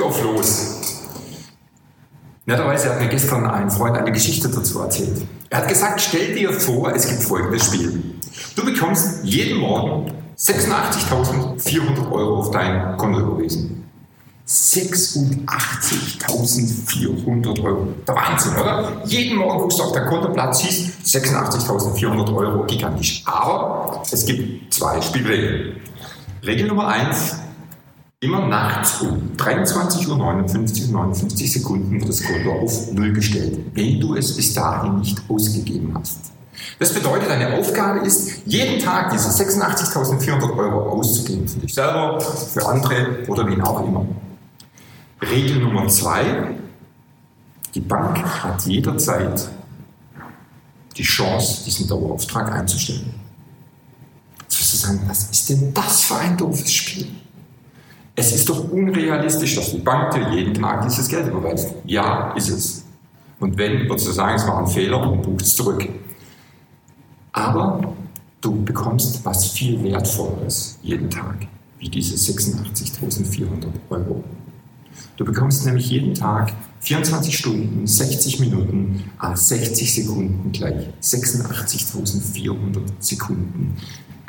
zurück auf Los. Netterweise hat mir gestern ein Freund eine Geschichte dazu erzählt. Er hat gesagt, stell dir vor, es gibt folgendes Spiel. Du bekommst jeden Morgen 86.400 Euro auf dein Konto überwiesen. 86.400 Euro. Der Wahnsinn, oder? Jeden Morgen guckst du auf dein Kontoplatz, siehst 86.400 Euro gigantisch. Aber es gibt zwei Spielregeln. Regel Nummer eins: immer nachts um 23.59 Uhr 59 Sekunden wird das Konto auf Null gestellt, wenn du es bis dahin nicht ausgegeben hast. Das bedeutet, deine Aufgabe ist, jeden Tag diese 86.400 Euro auszugeben. Für dich selber, für andere oder wen auch immer. Regel Nummer zwei. Die Bank hat jederzeit die Chance, diesen Dauerauftrag einzustellen. Zu sagen, was ist denn das für ein doofes Spiel? Es ist doch unrealistisch, dass die Bank dir jeden Tag dieses Geld überweist. Ja, ist es. Und wenn, würdest du sagen, es war ein Fehler und bucht es zurück. Aber du bekommst was viel Wertvolleres jeden Tag, wie diese 86.400 Euro. Du bekommst nämlich jeden Tag 24 Stunden, 60 Minuten, 60 Sekunden gleich 86.400 Sekunden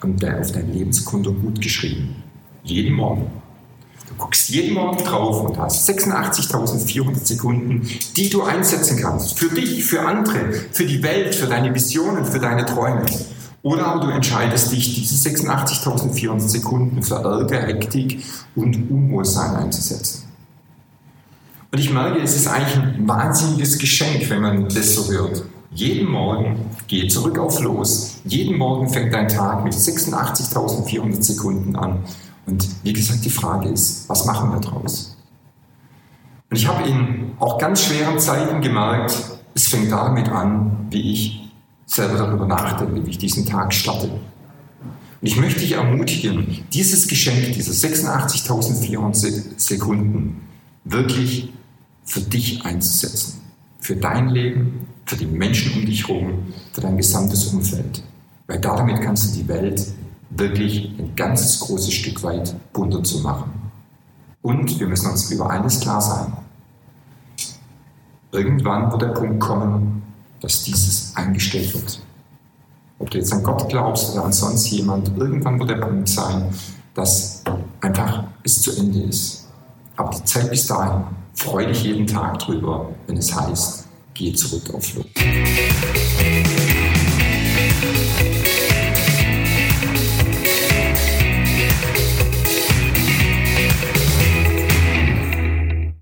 auf dein Lebenskonto gut geschrieben. Jeden Morgen. Du guckst jeden Morgen drauf und hast 86.400 Sekunden, die du einsetzen kannst. Für dich, für andere, für die Welt, für deine Visionen, für deine Träume. Oder aber du entscheidest dich, diese 86.400 Sekunden für Ärger, Hektik und Unwohlsein einzusetzen. Und ich merke, es ist eigentlich ein wahnsinniges Geschenk, wenn man das so hört. Jeden Morgen geh zurück auf Los. Jeden Morgen fängt dein Tag mit 86.400 Sekunden an. Und wie gesagt, die Frage ist, was machen wir daraus? Und ich habe in auch ganz schweren Zeiten gemerkt, es fängt damit an, wie ich selber darüber nachdenke, wie ich diesen Tag starte. Und ich möchte dich ermutigen, dieses Geschenk, diese 86.400 Sekunden, wirklich für dich einzusetzen. Für dein Leben, für die Menschen um dich herum, für dein gesamtes Umfeld. Weil damit kannst du die Welt wirklich ein ganzes großes Stück weit bunter zu machen. Und wir müssen uns über eines klar sein. Irgendwann wird der Punkt kommen, dass dieses eingestellt wird. Ob du jetzt an Gott glaubst oder an sonst jemand, irgendwann wird der Punkt sein, dass einfach es zu Ende ist. Aber die Zeit bis dahin Freue dich jeden Tag drüber, wenn es heißt, gehe zurück auf Flucht.